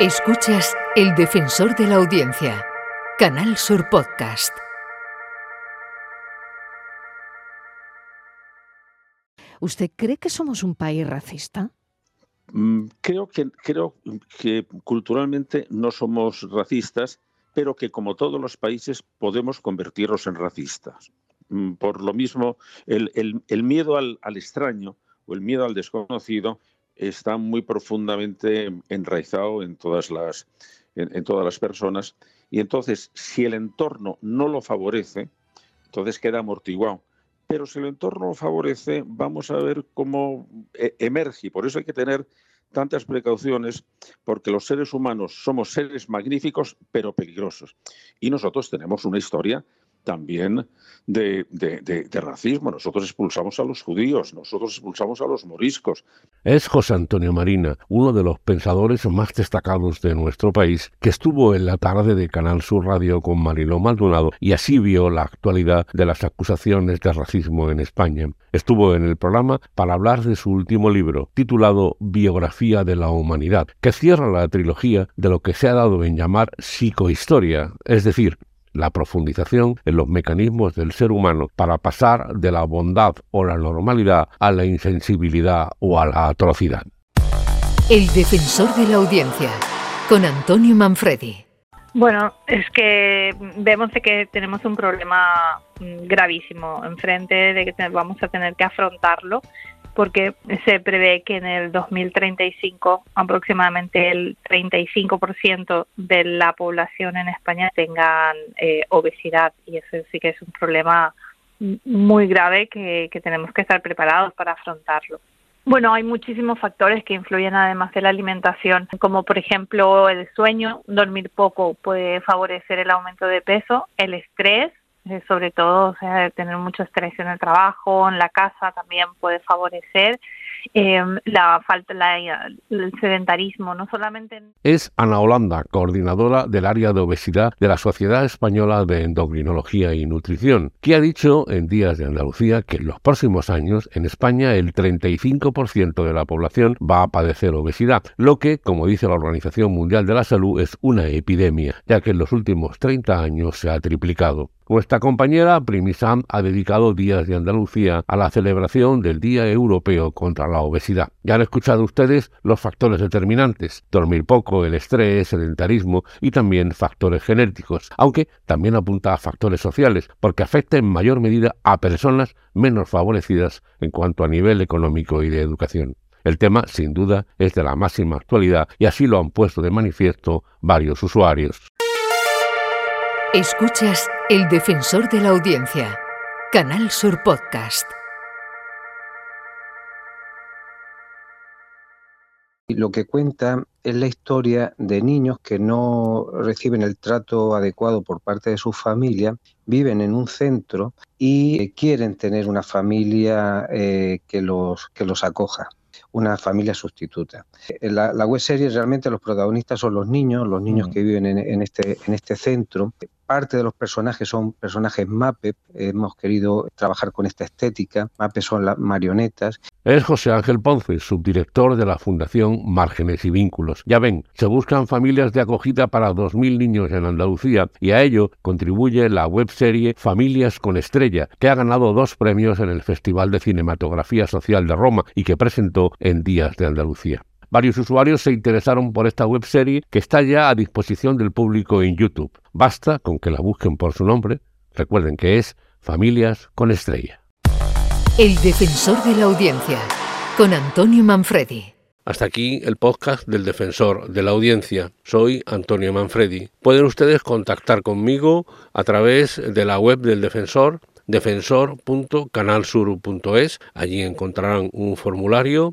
Escuchas El Defensor de la Audiencia, Canal Sur Podcast. ¿Usted cree que somos un país racista? Mm, creo que, creo que culturalmente no somos racistas, pero que como todos los países podemos convertirnos en racistas. Mm, por lo mismo, el, miedo al, extraño o el miedo al desconocido está muy profundamente enraizado en todas las, en todas las personas. Y entonces, si el entorno no lo favorece, entonces queda amortiguado pero si el entorno lo favorece, vamos a ver cómo eh, emerge. Por eso hay que tener tantas precauciones, porque los seres humanos somos seres magníficos, pero peligrosos. Y nosotros tenemos una historia también de, racismo. Nosotros expulsamos a los judíos, nosotros expulsamos a los moriscos. Es José Antonio Marina, uno de los pensadores más destacados de nuestro país, que estuvo en la tarde de Canal Sur Radio con Mariló Maldonado y así vio la actualidad de las acusaciones de racismo en España. Estuvo en el programa para hablar de su último libro, titulado Biografía de la Humanidad, que cierra la trilogía de lo que se ha dado en llamar psicohistoria, es decir, la profundización en los mecanismos del ser humano para pasar de la bondad o la normalidad a la insensibilidad o a la atrocidad. El defensor de la audiencia, con Antonio Manfredi. Bueno, es que vemos que tenemos un problema gravísimo enfrente, de que vamos a tener que afrontarlo porque se prevé que en el 2035 aproximadamente el 35% de la población en España tengan eh, obesidad y eso sí que es un problema muy grave que, que tenemos que estar preparados para afrontarlo. Bueno, hay muchísimos factores que influyen además de la alimentación, como por ejemplo el sueño, dormir poco puede favorecer el aumento de peso, el estrés, eh, sobre todo, o sea, tener mucho estrés en el trabajo, en la casa también puede favorecer eh, la falta, el sedentarismo, no solamente. Es Ana Holanda, coordinadora del área de obesidad de la Sociedad Española de Endocrinología y Nutrición, que ha dicho en Días de Andalucía que en los próximos años en España el 35% de la población va a padecer obesidad, lo que, como dice la Organización Mundial de la Salud, es una epidemia, ya que en los últimos 30 años se ha triplicado. Nuestra compañera Primisam ha dedicado Días de Andalucía a la celebración del Día Europeo contra la Obesidad. Ya han escuchado ustedes los factores determinantes, dormir poco, el estrés, sedentarismo y también factores genéticos, aunque también apunta a factores sociales, porque afecta en mayor medida a personas menos favorecidas en cuanto a nivel económico y de educación. El tema, sin duda, es de la máxima actualidad y así lo han puesto de manifiesto varios usuarios. Escuchas El Defensor de la Audiencia, Canal Sur Podcast. Lo que cuenta es la historia de niños que no reciben el trato adecuado por parte de su familia, viven en un centro y quieren tener una familia eh, que, los, que los acoja una familia sustituta. La, la web serie realmente los protagonistas son los niños, los niños mm. que viven en, este, en este centro. Parte de los personajes son personajes MAPE, hemos querido trabajar con esta estética, MAPE son las marionetas. Es José Ángel Ponce, subdirector de la Fundación Márgenes y Vínculos. Ya ven, se buscan familias de acogida para 2.000 niños en Andalucía y a ello contribuye la webserie Familias con Estrella, que ha ganado dos premios en el Festival de Cinematografía Social de Roma y que presentó en Días de Andalucía. Varios usuarios se interesaron por esta webserie que está ya a disposición del público en YouTube. Basta con que la busquen por su nombre. Recuerden que es Familias con Estrella. El defensor de la audiencia, con Antonio Manfredi. Hasta aquí el podcast del defensor de la audiencia. Soy Antonio Manfredi. Pueden ustedes contactar conmigo a través de la web del defensor defensor.canalsur.es. Allí encontrarán un formulario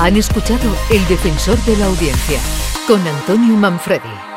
han escuchado El Defensor de la Audiencia con Antonio Manfredi.